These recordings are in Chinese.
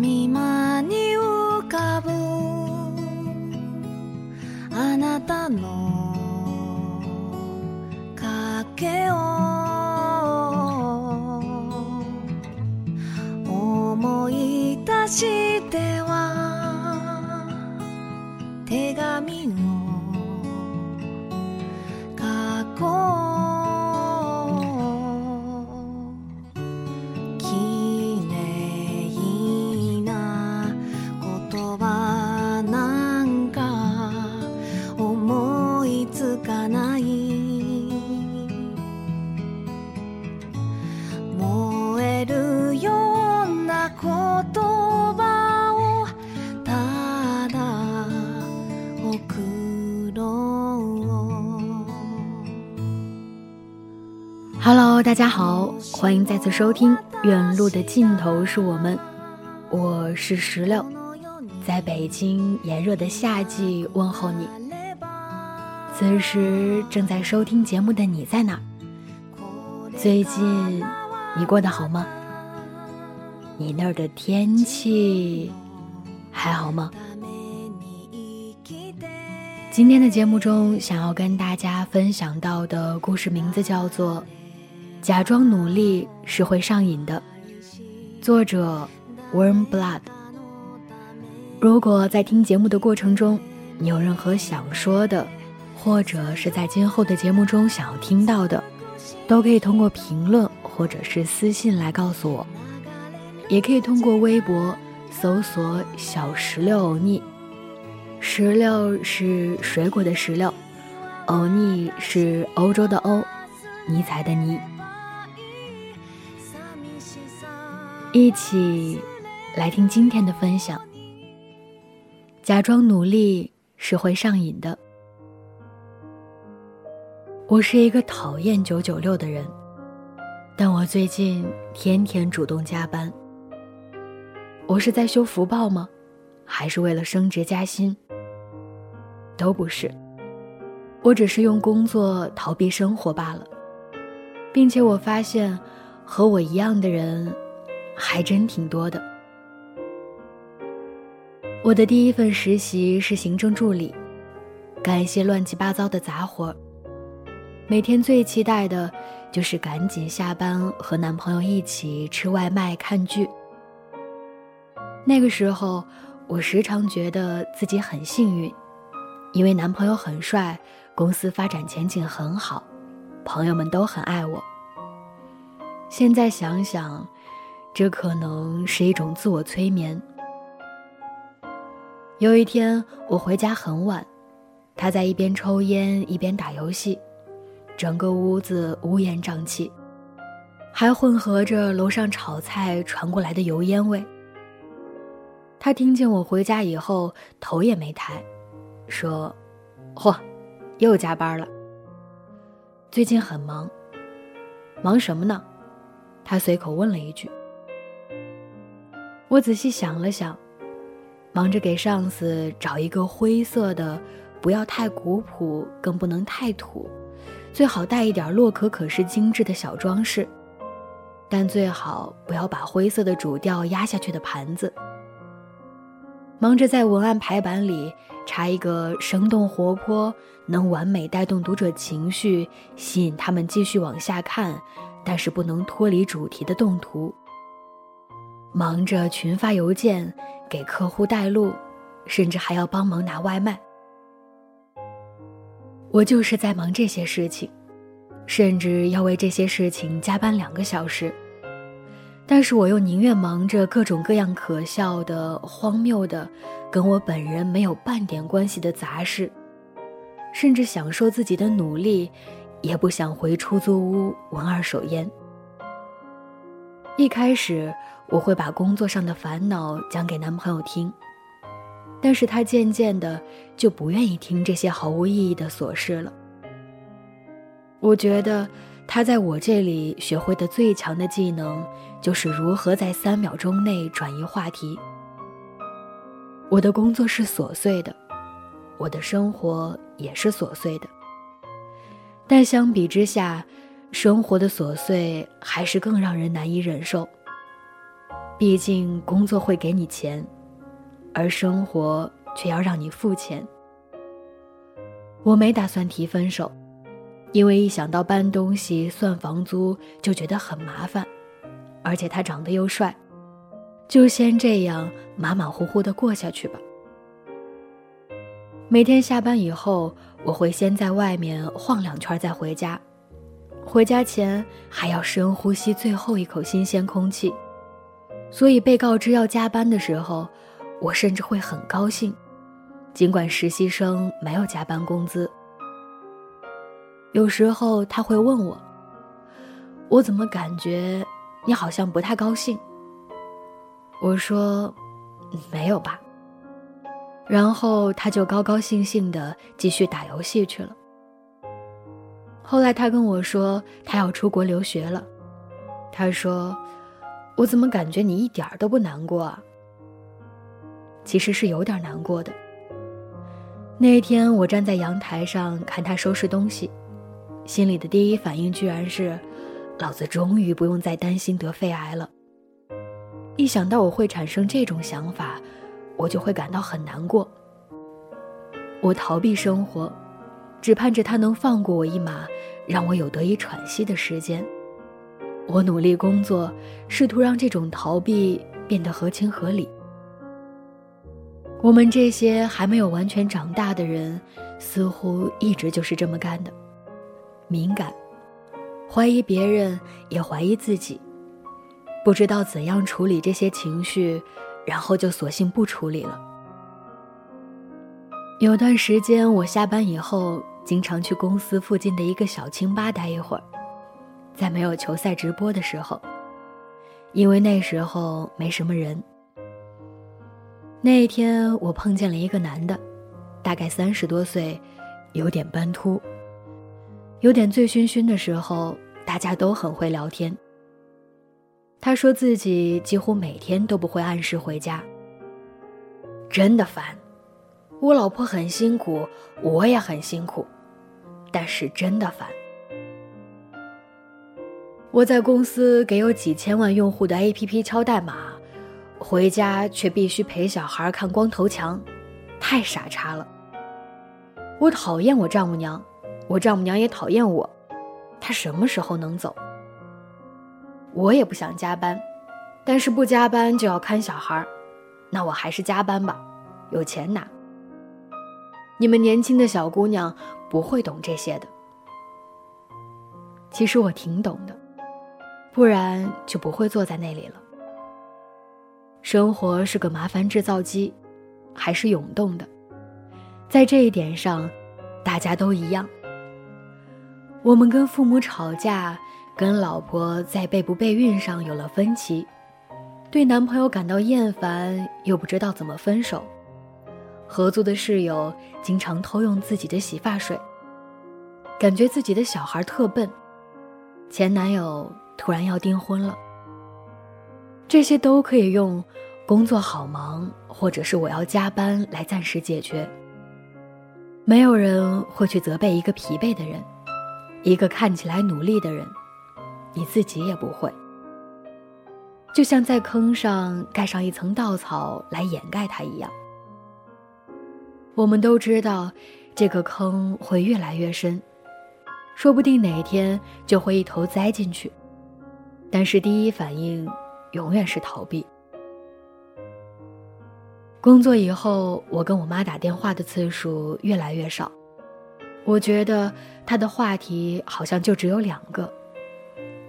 み間に浮かぶあなたの影を思い出し欢迎再次收听《远路的尽头是我们》，我是石榴，在北京炎热的夏季问候你。此时正在收听节目的你在哪？最近你过得好吗？你那儿的天气还好吗？今天的节目中，想要跟大家分享到的故事名字叫做《假装努力是会上瘾的》，作者 Warm Blood。如果在听节目的过程中，你有任何想说的，或者是在今后的节目中想要听到的，都可以通过评论或者是私信来告诉我，也可以通过微博搜索“小石榴欧尼”。石榴是水果的石榴，欧尼是欧洲的欧，尼采的尼。一起来听今天的分享。假装努力是会上瘾的。我是一个讨厌九九六的人，但我最近天天主动加班。我是在修福报吗？还是为了升职加薪？都不是，我只是用工作逃避生活罢了，并且我发现和我一样的人还真挺多的。我的第一份实习是行政助理，干一些乱七八糟的杂活。每天最期待的就是赶紧下班和男朋友一起吃外卖看剧。那个时候，我时常觉得自己很幸运，因为男朋友很帅，公司发展前景很好，朋友们都很爱我。现在想想，这可能是一种自我催眠。有一天，我回家很晚，他在一边抽烟一边打游戏，整个屋子乌烟瘴气，还混合着楼上炒菜传过来的油烟味。他听见我回家以后，头也没抬，说：“嚯，又加班了。最近很忙，忙什么呢？”他随口问了一句。我仔细想了想，忙着给上司找一个灰色的，不要太古朴，更不能太土，最好带一点洛可可式精致的小装饰，但最好不要把灰色的主调压下去的盘子。忙着在文案排版里插一个生动活泼、能完美带动读者情绪、吸引他们继续往下看，但是不能脱离主题的动图。忙着群发邮件，给客户带路，甚至还要帮忙拿外卖。我就是在忙这些事情，甚至要为这些事情加班两个小时。但是我又宁愿忙着各种各样可笑的、荒谬的，跟我本人没有半点关系的杂事，甚至享受自己的努力，也不想回出租屋闻二手烟。一开始我会把工作上的烦恼讲给男朋友听，但是他渐渐的就不愿意听这些毫无意义的琐事了。我觉得。他在我这里学会的最强的技能，就是如何在三秒钟内转移话题。我的工作是琐碎的，我的生活也是琐碎的。但相比之下，生活的琐碎还是更让人难以忍受。毕竟工作会给你钱，而生活却要让你付钱。我没打算提分手。因为一想到搬东西、算房租就觉得很麻烦，而且他长得又帅，就先这样马马虎虎的过下去吧。每天下班以后，我会先在外面晃两圈再回家，回家前还要深呼吸最后一口新鲜空气。所以被告知要加班的时候，我甚至会很高兴，尽管实习生没有加班工资。有时候他会问我：“我怎么感觉你好像不太高兴？”我说：“没有吧。”然后他就高高兴兴的继续打游戏去了。后来他跟我说他要出国留学了，他说：“我怎么感觉你一点都不难过啊？”其实是有点难过的。那一天我站在阳台上看他收拾东西。心里的第一反应居然是，老子终于不用再担心得肺癌了。一想到我会产生这种想法，我就会感到很难过。我逃避生活，只盼着他能放过我一马，让我有得以喘息的时间。我努力工作，试图让这种逃避变得合情合理。我们这些还没有完全长大的人，似乎一直就是这么干的。敏感，怀疑别人，也怀疑自己，不知道怎样处理这些情绪，然后就索性不处理了。有段时间，我下班以后经常去公司附近的一个小清吧待一会儿，在没有球赛直播的时候，因为那时候没什么人。那一天，我碰见了一个男的，大概三十多岁，有点斑秃。有点醉醺醺的时候，大家都很会聊天。他说自己几乎每天都不会按时回家，真的烦。我老婆很辛苦，我也很辛苦，但是真的烦。我在公司给有几千万用户的 APP 敲代码，回家却必须陪小孩看光头强，太傻叉了。我讨厌我丈母娘。我丈母娘也讨厌我，她什么时候能走？我也不想加班，但是不加班就要看小孩，那我还是加班吧，有钱拿。你们年轻的小姑娘不会懂这些的，其实我挺懂的，不然就不会坐在那里了。生活是个麻烦制造机，还是涌动的，在这一点上，大家都一样。我们跟父母吵架，跟老婆在备不备孕上有了分歧，对男朋友感到厌烦，又不知道怎么分手。合租的室友经常偷用自己的洗发水，感觉自己的小孩特笨。前男友突然要订婚了。这些都可以用“工作好忙”或者是“我要加班”来暂时解决。没有人会去责备一个疲惫的人。一个看起来努力的人，你自己也不会。就像在坑上盖上一层稻草来掩盖它一样。我们都知道，这个坑会越来越深，说不定哪一天就会一头栽进去。但是第一反应永远是逃避。工作以后，我跟我妈打电话的次数越来越少。我觉得她的话题好像就只有两个：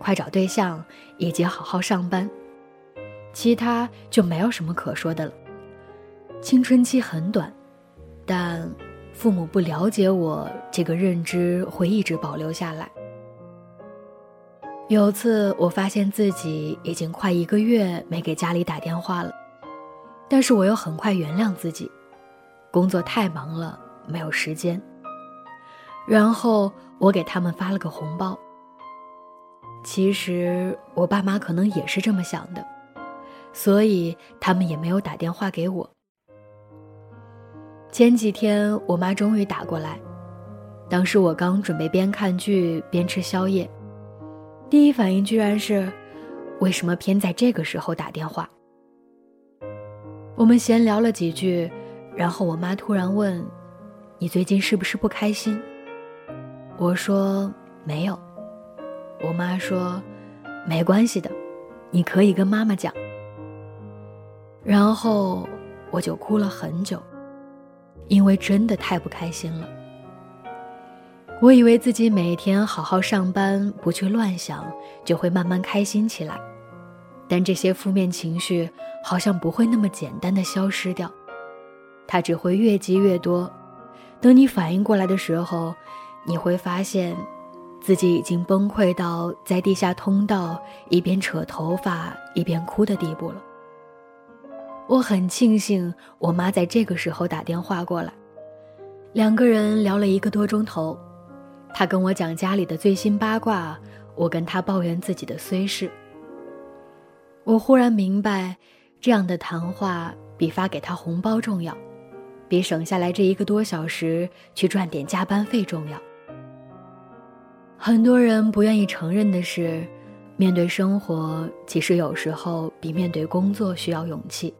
快找对象以及好好上班，其他就没有什么可说的了。青春期很短，但父母不了解我这个认知会一直保留下来。有次，我发现自己已经快一个月没给家里打电话了。但是我又很快原谅自己，工作太忙了，没有时间。然后我给他们发了个红包。其实我爸妈可能也是这么想的，所以他们也没有打电话给我。前几天我妈终于打过来，当时我刚准备边看剧边吃宵夜，第一反应居然是，为什么偏在这个时候打电话？我们闲聊了几句，然后我妈突然问：“你最近是不是不开心？”我说：“没有。”我妈说：“没关系的，你可以跟妈妈讲。”然后我就哭了很久，因为真的太不开心了。我以为自己每天好好上班，不去乱想，就会慢慢开心起来。但这些负面情绪好像不会那么简单的消失掉，它只会越积越多。等你反应过来的时候，你会发现，自己已经崩溃到在地下通道一边扯头发一边哭的地步了。我很庆幸我妈在这个时候打电话过来，两个人聊了一个多钟头，她跟我讲家里的最新八卦，我跟她抱怨自己的虽事。我忽然明白，这样的谈话比发给她红包重要，比省下来这一个多小时去赚点加班费重要。很多人不愿意承认的是，面对生活，其实有时候比面对工作需要勇气。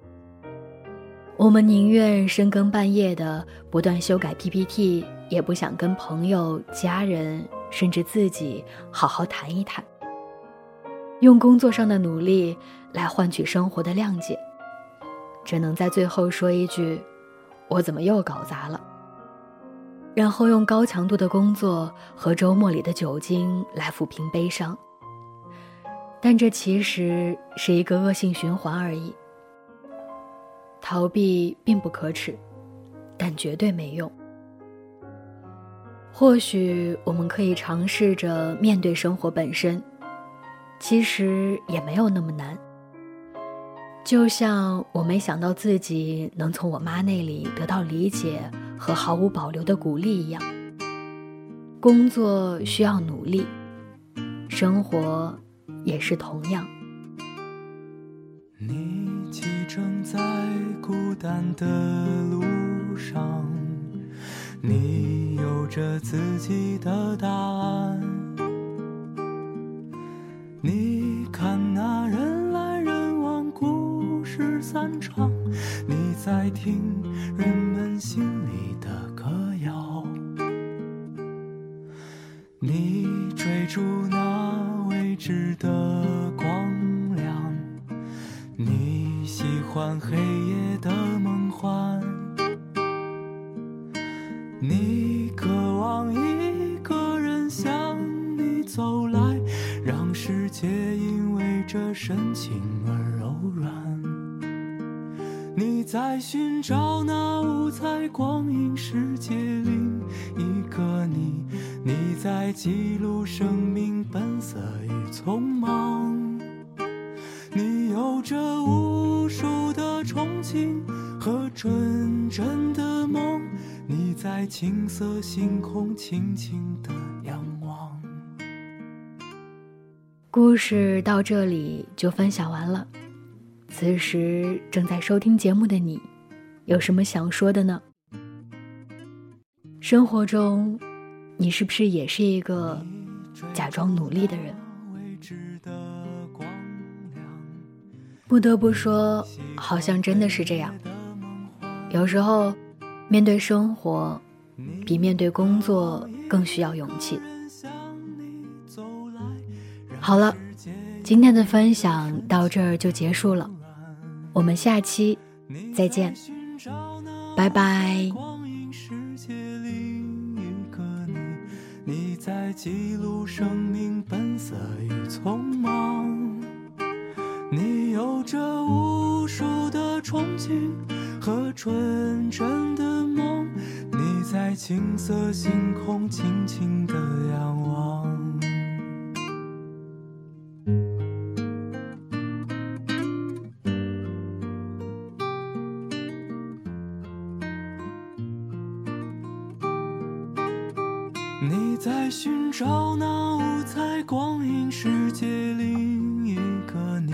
我们宁愿深更半夜的不断修改 PPT，也不想跟朋友、家人甚至自己好好谈一谈。用工作上的努力来换取生活的谅解，只能在最后说一句：“我怎么又搞砸了？”然后用高强度的工作和周末里的酒精来抚平悲伤。但这其实是一个恶性循环而已。逃避并不可耻，但绝对没用。或许我们可以尝试着面对生活本身。其实也没有那么难。就像我没想到自己能从我妈那里得到理解和毫无保留的鼓励一样。工作需要努力，生活也是同样。你正在孤单的路上，你有着自己的答案。你看那人来人往，故事散场，你在听人走来。让世界因为这深情而柔软。你在寻找那五彩光影世界另一个你，你在记录生命本色与匆忙。你有着无数的憧憬和纯真的梦，你在青色星空轻轻的仰望。故事到这里就分享完了。此时正在收听节目的你，有什么想说的呢？生活中，你是不是也是一个假装努力的人？不得不说，好像真的是这样。有时候，面对生活，比面对工作更需要勇气。好了，今天的分享到这儿就结束了，我们下期再见。拜拜。光阴世界另一个你，你在记录生命本色与匆忙。你有着无数的憧憬和纯真的梦，你在青色星空轻轻地在寻找那五彩光影世界另一个你，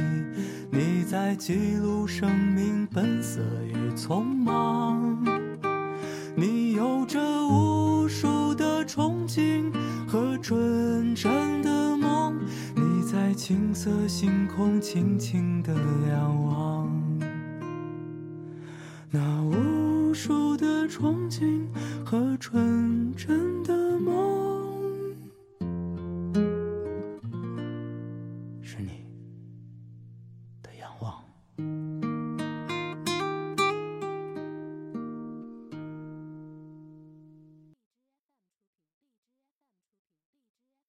你在记录生命本色与匆忙。你有着无数的憧憬和纯真的梦，你在青色星空轻轻的仰望。那无数的憧憬和纯真的